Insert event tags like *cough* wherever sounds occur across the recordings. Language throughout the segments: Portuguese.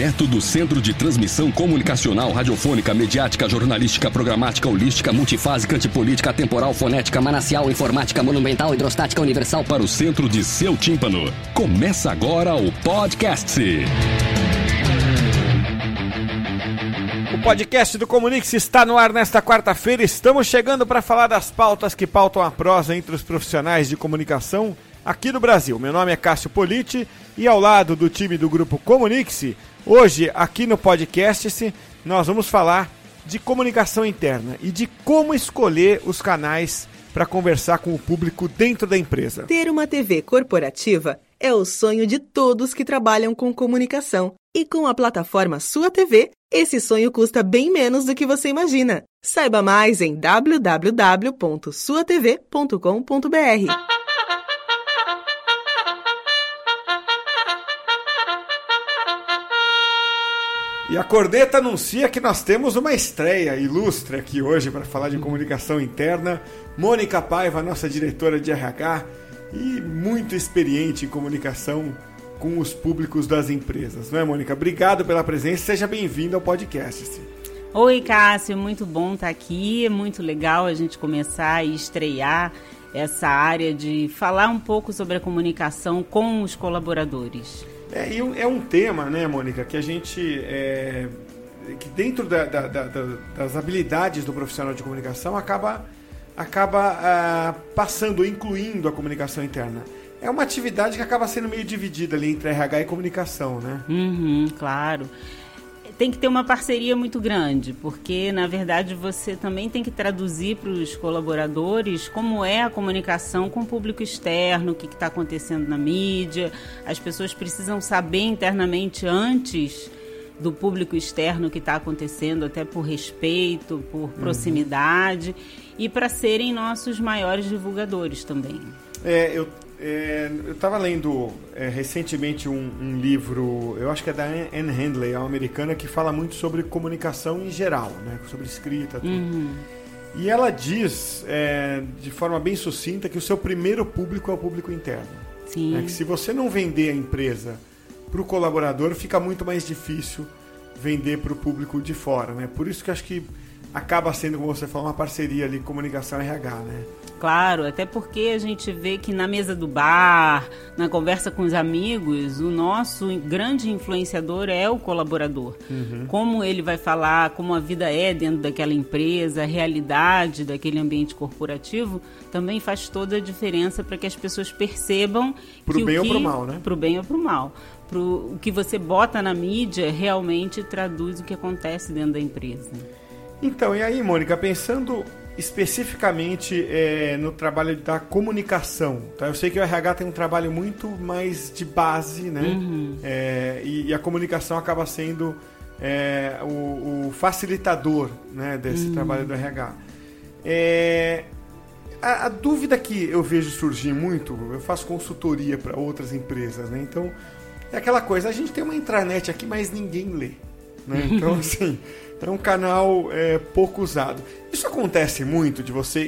Direto do Centro de Transmissão Comunicacional, Radiofônica, Mediática, Jornalística, Programática, Holística, Multifásica, Antipolítica, Temporal, Fonética, Manacial, Informática, Monumental, Hidrostática, Universal para o centro de seu tímpano. Começa agora o podcast. O podcast do Comunix está no ar nesta quarta-feira. Estamos chegando para falar das pautas que pautam a prosa entre os profissionais de comunicação aqui no Brasil. Meu nome é Cássio Politi e ao lado do time do grupo Comunix, hoje aqui no podcast nós vamos falar de comunicação interna e de como escolher os canais para conversar com o público dentro da empresa. Ter uma TV corporativa é o sonho de todos que trabalham com comunicação. E com a plataforma Sua TV, esse sonho custa bem menos do que você imagina. Saiba mais em www.suatv.com.br. E a corneta anuncia que nós temos uma estreia ilustre aqui hoje para falar de comunicação interna. Mônica Paiva, nossa diretora de RH e muito experiente em comunicação com os públicos das empresas, não é, Mônica? Obrigado pela presença, seja bem-vindo ao podcast. Oi, Cássio, muito bom estar aqui, é muito legal a gente começar e estrear essa área de falar um pouco sobre a comunicação com os colaboradores. É, e é um tema, né, Mônica, que a gente. É, que dentro da, da, da, das habilidades do profissional de comunicação acaba, acaba ah, passando, incluindo a comunicação interna. É uma atividade que acaba sendo meio dividida ali entre RH e comunicação, né? Uhum, claro tem que ter uma parceria muito grande, porque na verdade você também tem que traduzir para os colaboradores como é a comunicação com o público externo, o que está acontecendo na mídia. As pessoas precisam saber internamente antes do público externo o que está acontecendo, até por respeito, por uhum. proximidade uhum. e para serem nossos maiores divulgadores também. É, eu é, eu estava lendo é, recentemente um, um, livro, eu acho que é da Anne Handley, uma americana, que fala muito sobre comunicação em geral, né? sobre escrita. Uhum. E ela diz, é, de forma bem sucinta, que o seu primeiro público é o público interno. Sim. Né? Que se você não vender a empresa para o colaborador, fica muito mais difícil vender para o público de fora. Né? Por isso que acho que acaba sendo, como você falou, uma parceria ali, comunicação RH, né? Claro, até porque a gente vê que na mesa do bar, na conversa com os amigos, o nosso grande influenciador é o colaborador. Uhum. Como ele vai falar, como a vida é dentro daquela empresa, a realidade daquele ambiente corporativo, também faz toda a diferença para que as pessoas percebam. Para o bem ou para o mal, né? Para o bem ou para o mal. Pro, o que você bota na mídia realmente traduz o que acontece dentro da empresa. Então, e aí, Mônica, pensando especificamente é, no trabalho da comunicação. Tá? Eu sei que o RH tem um trabalho muito mais de base, né? Uhum. É, e, e, a comunicação acaba sendo é, o, o, facilitador né, desse uhum. trabalho do RH. É, a, a, dúvida que eu vejo surgir muito, eu faço consultoria para outras empresas, né? Então, é aquela coisa, a gente tem uma intranet aqui, mas ninguém lê. Né? *laughs* Então, assim, é um canal é, pouco usado. Isso acontece muito de você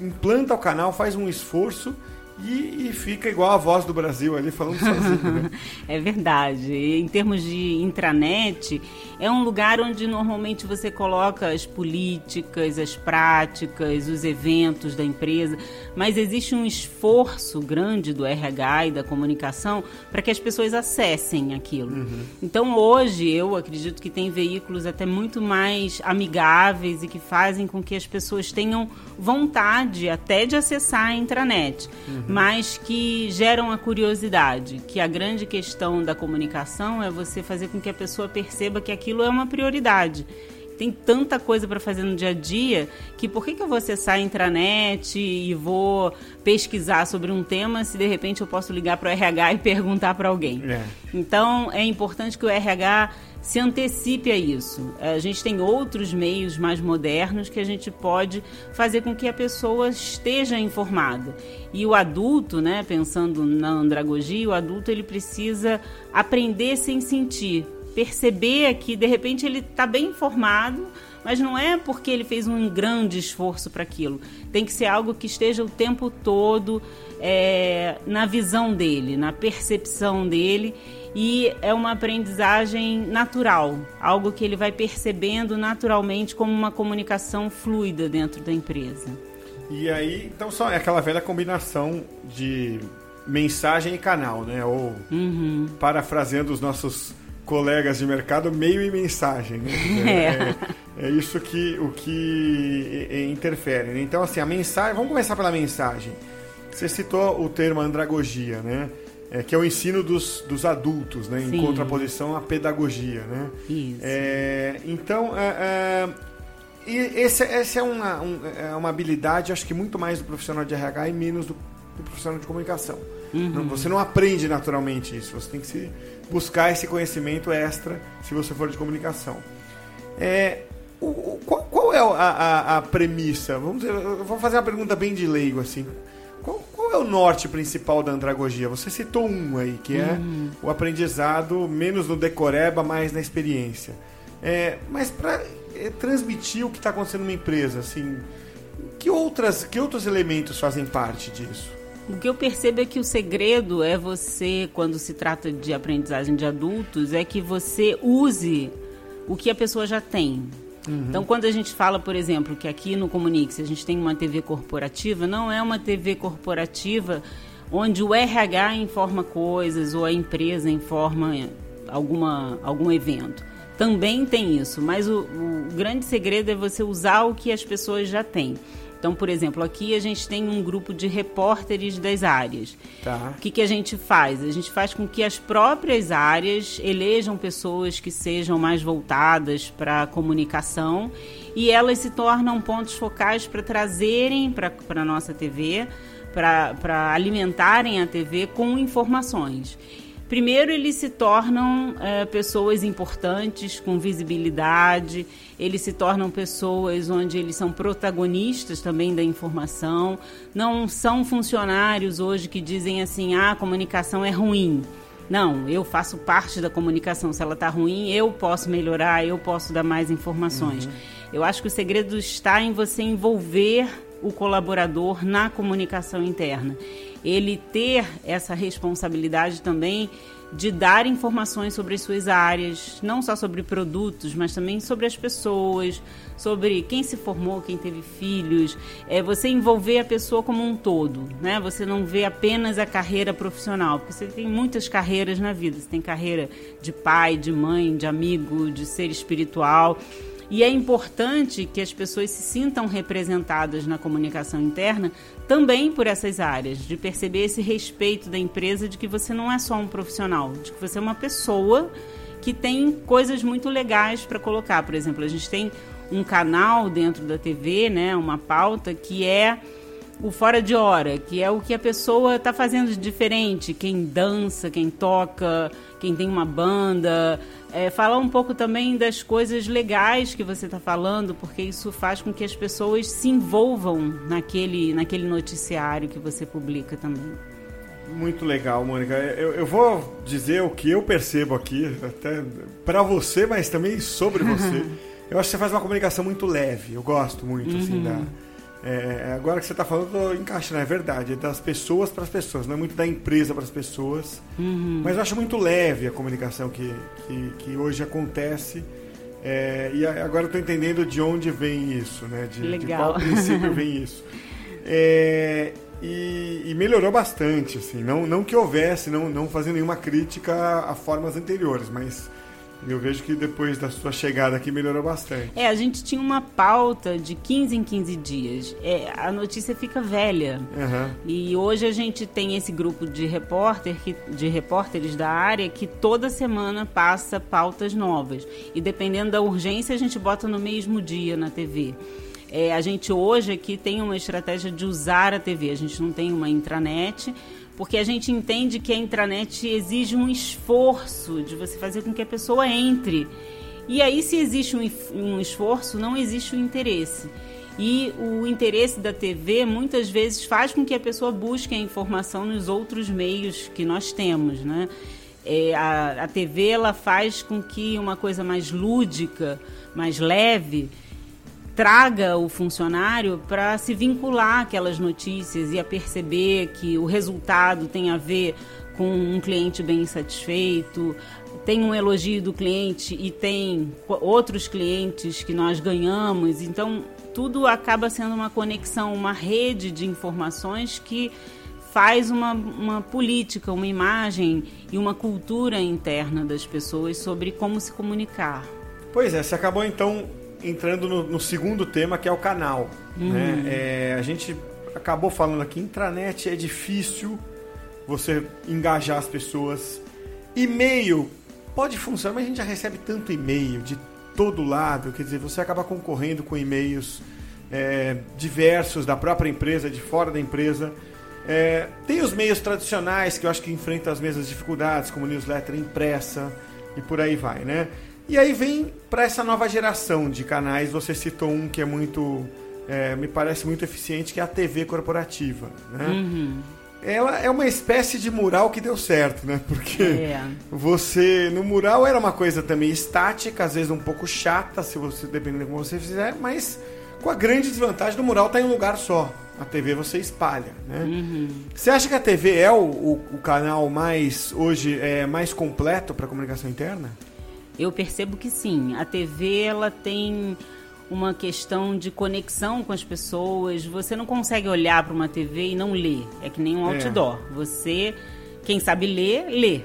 implanta o canal, faz um esforço e, e, fica igual a voz do Brasil ali falando sozinho. Né? *laughs* é verdade. Em termos de intranet, é um lugar onde normalmente você coloca as políticas, as práticas, os eventos da empresa, mas existe um esforço grande do RH e da comunicação para que as pessoas acessem aquilo. Uhum. Então hoje eu acredito que tem veículos até muito mais amigáveis e que fazem com que as pessoas tenham vontade até de acessar a intranet, uhum. Mas que geram a curiosidade, que a grande questão da comunicação é você fazer com que a pessoa perceba que aquilo é uma prioridade tem tanta coisa para fazer no dia a dia que por que, que eu vou acessar a intranet e vou pesquisar sobre um tema se de repente eu posso ligar para o RH e perguntar para alguém? É. Então é importante que o RH se antecipe a isso. A gente tem outros meios mais modernos que a gente pode fazer com que a pessoa esteja informada. E o adulto, né, pensando na andragogia, o adulto ele precisa aprender sem sentir, perceber que de repente ele está bem informado, mas não é porque ele fez um grande esforço para aquilo. Tem que ser algo que esteja o tempo todo é, na visão dele, na percepção dele e é uma aprendizagem natural, algo que ele vai percebendo naturalmente como uma comunicação fluida dentro da empresa. E aí, então só é aquela velha combinação de mensagem e canal, né? Ou uhum. parafraseando os nossos colegas de mercado, meio e mensagem. Né? *laughs* É. é, é, isso que o que interfere. Né? Então assim, a mensagem, vamos começar pela mensagem. Você citou o termo andragogia, né? É, que é o ensino dos, dos adultos, né, em contraposição à pedagogia. Né? Isso. É, então, é, é, e esse, essa é uma, um, é uma habilidade, acho que muito mais do profissional de RH e menos do, do profissional de comunicação. Uhum. Não, você não aprende naturalmente isso, você tem que se buscar esse conhecimento extra se você for de comunicação. É, o, o, qual, qual, é a, a, a premissa? Vamos dizer, eu vou fazer uma pergunta bem de leigo assim. É o norte principal da andragogia? Você citou um aí, que é uhum. o aprendizado menos no decoreba, mais na experiência. É, mas para é, transmitir o que está acontecendo numa empresa, assim, que, outras, que outros elementos fazem parte disso? O que eu percebo é que o segredo é você, quando se trata de aprendizagem de adultos, é que você use o que a pessoa já tem. Uhum. Então, quando a gente fala, por exemplo, que aqui no Comunix a gente tem uma TV corporativa, não é uma TV corporativa onde o RH informa coisas ou a empresa informa alguma, algum evento. Também tem isso, mas o, o grande segredo é você usar o que as pessoas já têm. Então, por exemplo, aqui a gente tem um grupo de repórteres das áreas. Tá. O que, que a gente faz? A gente faz com que as próprias áreas elejam pessoas que sejam mais voltadas para a comunicação e elas se tornam pontos focais para trazerem para a nossa TV, para alimentarem a TV com informações. Primeiro, eles se tornam é, pessoas importantes, com visibilidade, eles se tornam pessoas onde eles são protagonistas também da informação, não são funcionários hoje que dizem assim: ah, a comunicação é ruim. Não, eu faço parte da comunicação. Se ela está ruim, eu posso melhorar, eu posso dar mais informações. Uhum. Eu acho que o segredo está em você envolver o colaborador na comunicação interna ele ter essa responsabilidade também de dar informações sobre as suas áreas, não só sobre produtos, mas também sobre as pessoas, sobre quem se formou, quem teve filhos, é você envolver a pessoa como um todo, né? Você não vê apenas a carreira profissional, porque você tem muitas carreiras na vida, você tem carreira de pai, de mãe, de amigo, de ser espiritual. E é importante que as pessoas se sintam representadas na comunicação interna também por essas áreas, de perceber esse respeito da empresa de que você não é só um profissional, de que você é uma pessoa que tem coisas muito legais para colocar. Por exemplo, a gente tem um canal dentro da TV, né, uma pauta que é o fora de hora, que é o que a pessoa está fazendo de diferente, quem dança, quem toca, quem tem uma banda, é, falar um pouco também das coisas legais que você está falando, porque isso faz com que as pessoas se envolvam naquele, naquele noticiário que você publica também. Muito legal, Mônica. Eu, eu vou dizer o que eu percebo aqui, até para você, mas também sobre você. *laughs* eu acho que você faz uma comunicação muito leve. Eu gosto muito, assim, uhum. assim, da é, agora que você está falando, encaixa, é verdade. É das pessoas para as pessoas, não é muito da empresa para as pessoas. Uhum. Mas eu acho muito leve a comunicação que, que, que hoje acontece. É, e agora eu estou entendendo de onde vem isso, né? De, de qual princípio vem *laughs* isso. É, e, e, melhorou bastante, assim. Não, não que houvesse, não, não fazendo nenhuma crítica a formas anteriores, mas eu vejo que depois da sua chegada aqui melhorou bastante. É, a gente tinha uma pauta de 15 em 15 dias. É, a notícia fica velha. Uhum. E hoje a gente tem esse grupo de repórter que, de repórteres da área que toda semana passa pautas novas. E dependendo da urgência, a gente bota no mesmo dia na TV. É, a gente hoje aqui tem uma estratégia de usar a TV. A gente não tem uma intranet, porque a gente entende que a intranet exige um esforço de você fazer com que a pessoa entre. E aí, se existe um, um esforço, não existe o um interesse. E o interesse da TV muitas vezes faz com que a pessoa busque a informação nos outros meios que nós temos, né? É, a, a TV ela faz com que uma coisa mais lúdica, mais leve, traga o funcionário para se vincular àquelas notícias e a perceber que o resultado tem a ver com um cliente bem satisfeito, tem um elogio do cliente e tem outros clientes que nós ganhamos. Então, tudo acaba sendo uma conexão, uma rede de informações que faz uma, uma política, uma imagem e uma cultura interna das pessoas sobre como se comunicar. Pois é, você acabou então entrando no, no segundo tema que é o canal. Uhum. Né? É, a gente acabou falando aqui, intranet é difícil você engajar as pessoas. E-mail pode funcionar, mas a gente já recebe tanto e-mail de todo lado, quer dizer, você acaba concorrendo com e-mails é, diversos da própria empresa, de fora da empresa. É, tem os meios tradicionais que eu acho que enfrentam as mesmas dificuldades, como newsletter impressa e por aí vai, né? E aí vem para essa nova geração de canais, você citou um que é muito, é, me parece muito eficiente, que é a TV corporativa, né? Uhum. Ela é uma espécie de mural que deu certo, né? Porque é. você, no mural era uma coisa também estática, às vezes um pouco chata, se você dependendo de como você fizer, mas com a grande desvantagem do mural estar tá em um lugar só. A TV você espalha, né? Uhum. Você acha que a TV é o, o, o canal mais hoje é mais completo para comunicação interna? Eu percebo que sim. A TV ela tem uma questão de conexão com as pessoas. Você não consegue olhar para uma TV e não ler. É que nem um é. outdoor. É. Você quem sabe ler, lê.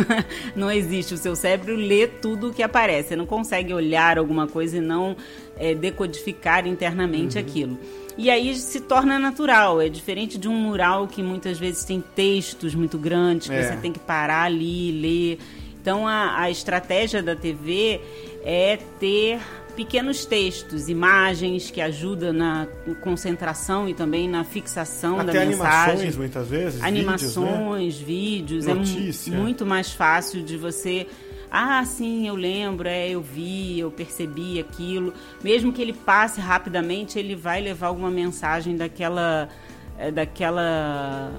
*laughs* não existe. O seu cérebro lê tudo o que aparece. Você não consegue olhar alguma coisa e não é, decodificar internamente uhum. aquilo. E aí se torna natural. É diferente de um mural que muitas vezes tem textos muito grandes, que é. você tem que parar ali, ler. Então a, a estratégia da TV é ter pequenos textos, imagens que ajudam na concentração e também na fixação Até da mensagem. animações muitas vezes, animações, vídeos, né? vídeos é muito mais fácil de você ah, sim, eu lembro, é, eu vi, eu percebi aquilo. Mesmo que ele passe rapidamente, ele vai levar alguma mensagem daquela é, daquela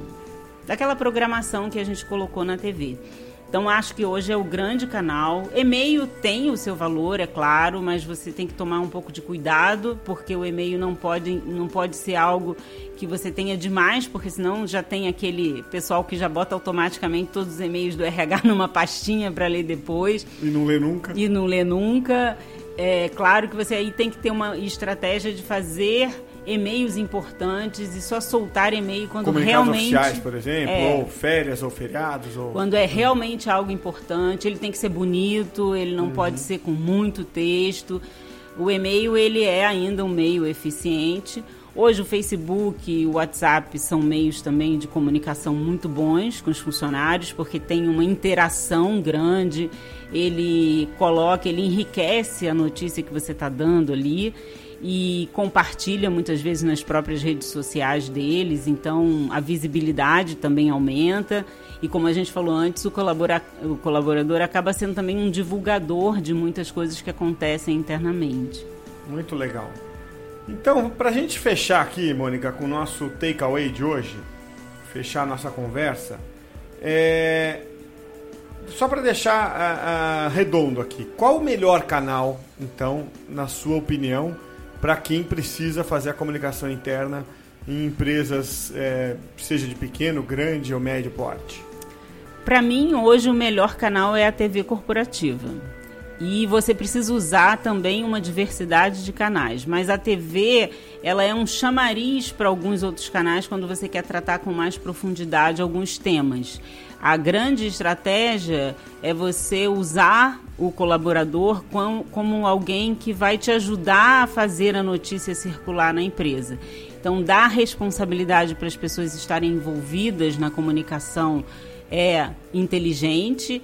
daquela programação que a gente colocou na TV. Então acho que hoje é o grande canal. E-mail tem o seu valor, é claro, mas você tem que tomar um pouco de cuidado, porque o e-mail não pode, não pode ser algo que você tenha demais, porque senão já tem aquele pessoal que já bota automaticamente todos os e-mails do RH *laughs* numa pastinha para ler depois. E não lê nunca. E não lê nunca. É claro que você aí tem que ter uma estratégia de fazer e-mails importantes e só soltar e-mail quando realmente oficiais, por exemplo, é, ou férias ou feriados ou quando é realmente algo importante, ele tem que ser bonito, ele não uhum. pode ser com muito texto. O e-mail ele é ainda um meio eficiente. Hoje o Facebook e o WhatsApp são meios também de comunicação muito bons com os funcionários, porque tem uma interação grande, ele coloca, ele enriquece a notícia que você está dando ali e compartilha muitas vezes nas próprias redes sociais deles, então a visibilidade também aumenta. E como a gente falou antes, o, colabora o colaborador acaba sendo também um divulgador de muitas coisas que acontecem internamente. Muito legal. Então, para a gente fechar aqui, Mônica, com o nosso takeaway de hoje, fechar a nossa conversa, é... só para deixar redondo aqui, qual o melhor canal, então, na sua opinião, para quem precisa fazer a comunicação interna em empresas, é, seja de pequeno, grande ou médio porte? Para mim, hoje, o melhor canal é a TV corporativa. E você precisa usar também uma diversidade de canais. Mas a TV, ela é um chamariz para alguns outros canais quando você quer tratar com mais profundidade alguns temas. A grande estratégia é você usar o colaborador como, como alguém que vai te ajudar a fazer a notícia circular na empresa. Então, dar responsabilidade para as pessoas estarem envolvidas na comunicação é inteligente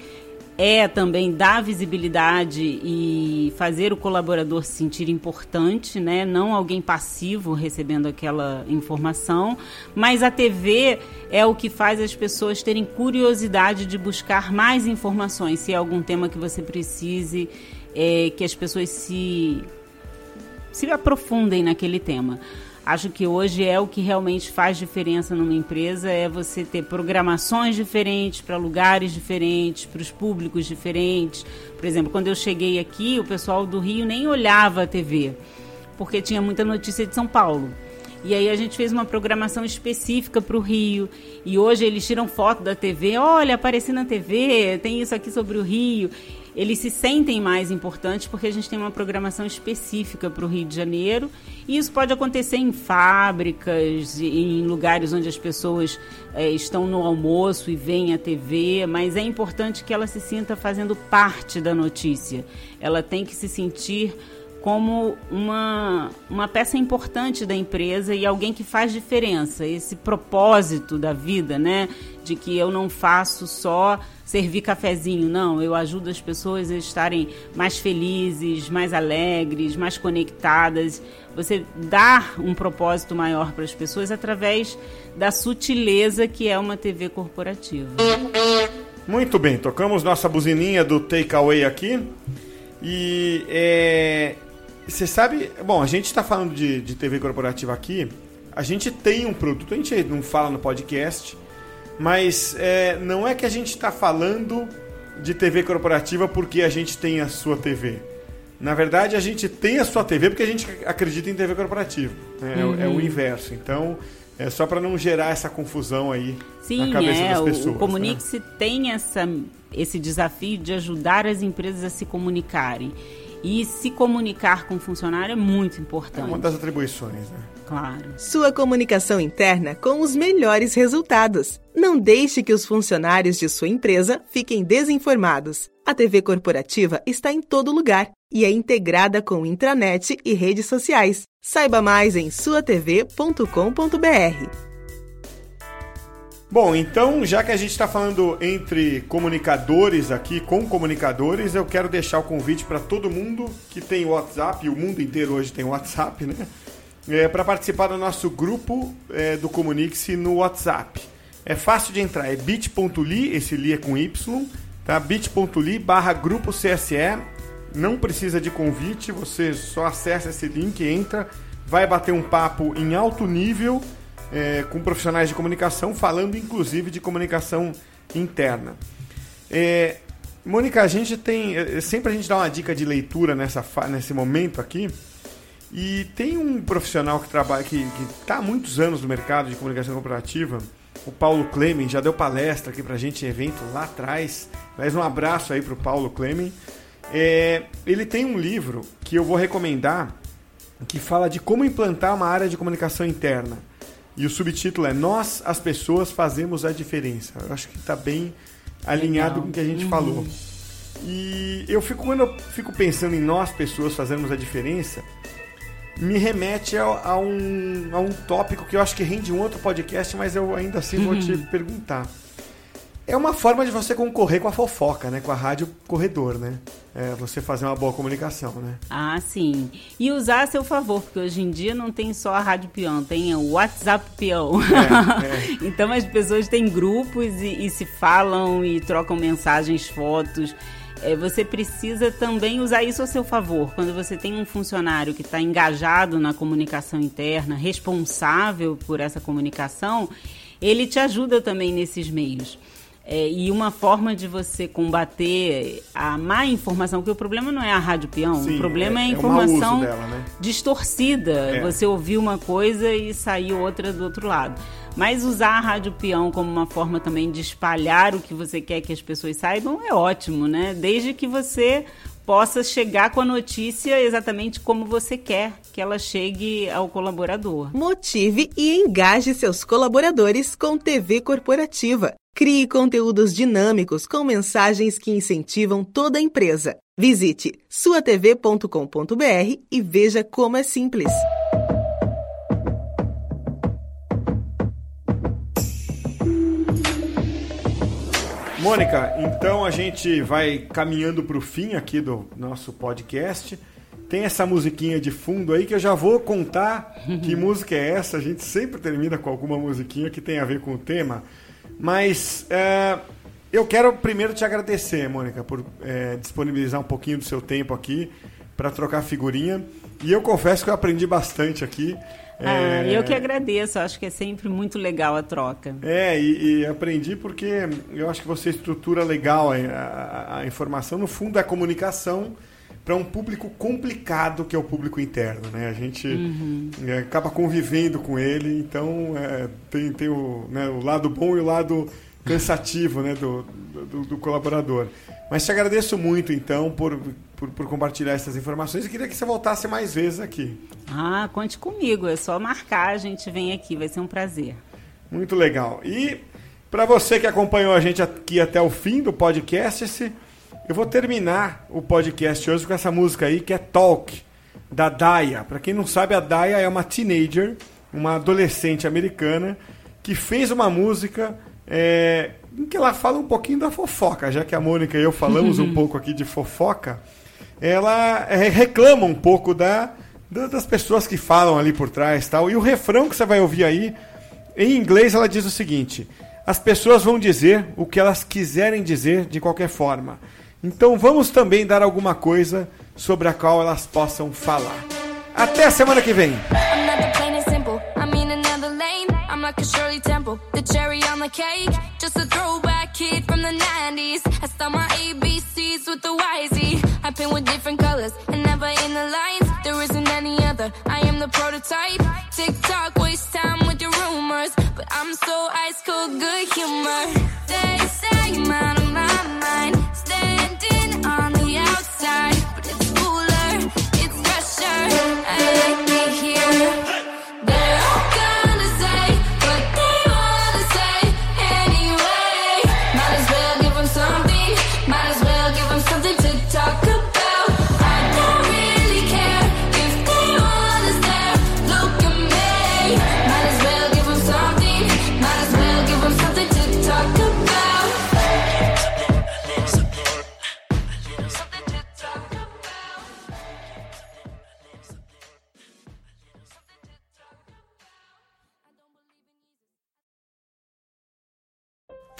é também dar visibilidade e fazer o colaborador se sentir importante, né? Não alguém passivo recebendo aquela informação, mas a TV é o que faz as pessoas terem curiosidade de buscar mais informações, se é algum tema que você precise é, que as pessoas se se aprofundem naquele tema. Acho que hoje é o que realmente faz diferença numa empresa é você ter programações diferentes para lugares diferentes, para os públicos diferentes. Por exemplo, quando eu cheguei aqui, o pessoal do Rio nem olhava a TV, porque tinha muita notícia de São Paulo. E aí a gente fez uma programação específica para o Rio. E hoje eles tiram foto da TV, olha, apareci na TV, tem isso aqui sobre o Rio eles se sentem mais importantes porque a gente tem uma programação específica para o Rio de Janeiro e isso pode acontecer em fábricas, em lugares onde as pessoas é, estão no almoço e veem a TV, mas é importante que ela se sinta fazendo parte da notícia. Ela tem que se sentir como uma, uma peça importante da empresa e alguém que faz diferença. Esse propósito da vida, né? De que eu não faço só servir cafezinho, não. Eu ajudo as pessoas a estarem mais felizes, mais alegres, mais conectadas. Você dar um propósito maior para as pessoas através da sutileza que é uma TV corporativa. Muito bem, tocamos nossa buzininha do takeaway aqui. E é, você sabe, bom, a gente está falando de, de TV corporativa aqui. A gente tem um produto, a gente não fala no podcast, mas é, não é que a gente está falando de TV corporativa porque a gente tem a sua TV. Na verdade, a gente tem a sua TV porque a gente acredita em TV corporativa. Né? Uhum. É, é, o uhum. inverso. Então, é só para não gerar essa confusão aí Sim, na cabeça é, das pessoas. O né? Comunique-se né? tem essa, esse desafio de ajudar as empresas a se comunicarem. E se comunicar com o funcionário é muito importante. É uma das atribuições, né? Claro. Sua comunicação interna com os melhores resultados. Não deixe que os funcionários de sua empresa fiquem desinformados. A TV corporativa está em todo lugar e é integrada com intranet e redes sociais. Saiba mais em suatv.com.br. Bom, então, já que a gente está falando entre comunicadores aqui, com comunicadores, eu quero deixar o convite para todo mundo que tem WhatsApp, o mundo inteiro hoje tem WhatsApp, né? É, para participar do nosso grupo é, do Comunique-se no WhatsApp. É fácil de entrar, é bit.ly, esse li é com Y, tá? bit.ly barra grupo CSE. Não precisa de convite, você só acessa esse link, entra, vai bater um papo em alto nível é, com profissionais de comunicação, falando inclusive de comunicação interna. É, Mônica, a gente tem. É, sempre a gente dá uma dica de leitura nessa, nesse momento aqui. E tem um profissional que trabalha, que está há muitos anos no mercado de comunicação corporativa, o Paulo Clemen, já deu palestra aqui para a gente em evento lá atrás. Mais um abraço aí para o Paulo Clemen. É, ele tem um livro que eu vou recomendar que fala de como implantar uma área de comunicação interna. E o subtítulo é Nós, as pessoas, fazemos a diferença. Eu acho que está bem alinhado Legal. com o que a gente uhum. falou. E eu fico, quando eu fico pensando em nós, pessoas, fazermos a diferença, me remete a, a, um, a um tópico que eu acho que rende um outro podcast, mas eu ainda assim uhum. vou te uhum. perguntar. É uma forma de você concorrer com a fofoca, né? Com a rádio corredor, né? É você fazer uma boa comunicação, né? Ah, sim. E usar a seu favor, porque hoje em dia não tem só a rádio peão, tem o WhatsApp peão. É, *laughs* é. então as pessoas têm grupos e, e, se falam e trocam mensagens, fotos. É, você precisa também usar isso a seu favor. Quando você tem um funcionário que está engajado na comunicação interna, responsável por essa comunicação, ele te ajuda também nesses meios. É, e uma forma de você combater a má informação, porque o problema não é a rádio peão, Sim, o problema é, é a informação dela, né? distorcida. É. Você ouviu uma coisa e saiu outra do outro lado. Mas usar a rádio peão como uma forma também de espalhar o que você quer que as pessoas saibam é ótimo, né? Desde que você possa chegar com a notícia exatamente como você quer que ela chegue ao colaborador. Motive e engaje seus colaboradores com TV corporativa. Crie conteúdos dinâmicos com mensagens que incentivam toda a empresa. Visite suatv.com.br e veja como é simples. Mônica, então a gente vai caminhando para o fim aqui do nosso podcast. Tem essa musiquinha de fundo aí que eu já vou contar *laughs* que música é essa. A gente sempre termina com alguma musiquinha que tem a ver com o tema. Mas é, eu quero primeiro te agradecer, Mônica, por é, disponibilizar um pouquinho do seu tempo aqui para trocar figurinha. E eu confesso que eu aprendi bastante aqui. Ah, é... eu que agradeço, acho que é sempre muito legal a troca. É, e, e aprendi porque eu acho que você estrutura legal a, a, a informação. No fundo, é a comunicação para um público complicado que é o público interno, né? A gente uhum. é, acaba convivendo com ele, então é, tem, tem o, né, o lado bom e o lado cansativo né, do, do, do, colaborador. Mas te agradeço muito, então, por, por, por, compartilhar essas informações e queria que você voltasse mais vezes aqui. Ah, conte comigo, é só marcar, a gente vem aqui, vai ser um prazer. Muito legal. E para você que acompanhou a gente aqui até o fim do podcast, esse eu vou terminar o podcast hoje com essa música aí que é Talk, da Daya. Para quem não sabe, a Daya é uma teenager, uma adolescente americana, que fez uma música é, em que ela fala um pouquinho da fofoca, já que a Mônica e eu falamos um *laughs* pouco aqui de fofoca. Ela é, reclama um pouco da, da, das pessoas que falam ali por trás tal. E o refrão que você vai ouvir aí, em inglês, ela diz o seguinte: As pessoas vão dizer o que elas quiserem dizer de qualquer forma. Então vamos também dar alguma coisa sobre a qual elas possam falar. Até a semana que vem. A Shirley Temple, the cherry on the cake. Just a throwback kid from the 90s. I start my ABCs with the YZ. I paint with different colors and never in the lines. There isn't any other. I am the prototype. Tick tock, waste time with your rumors. But I'm so ice cold, good humor. They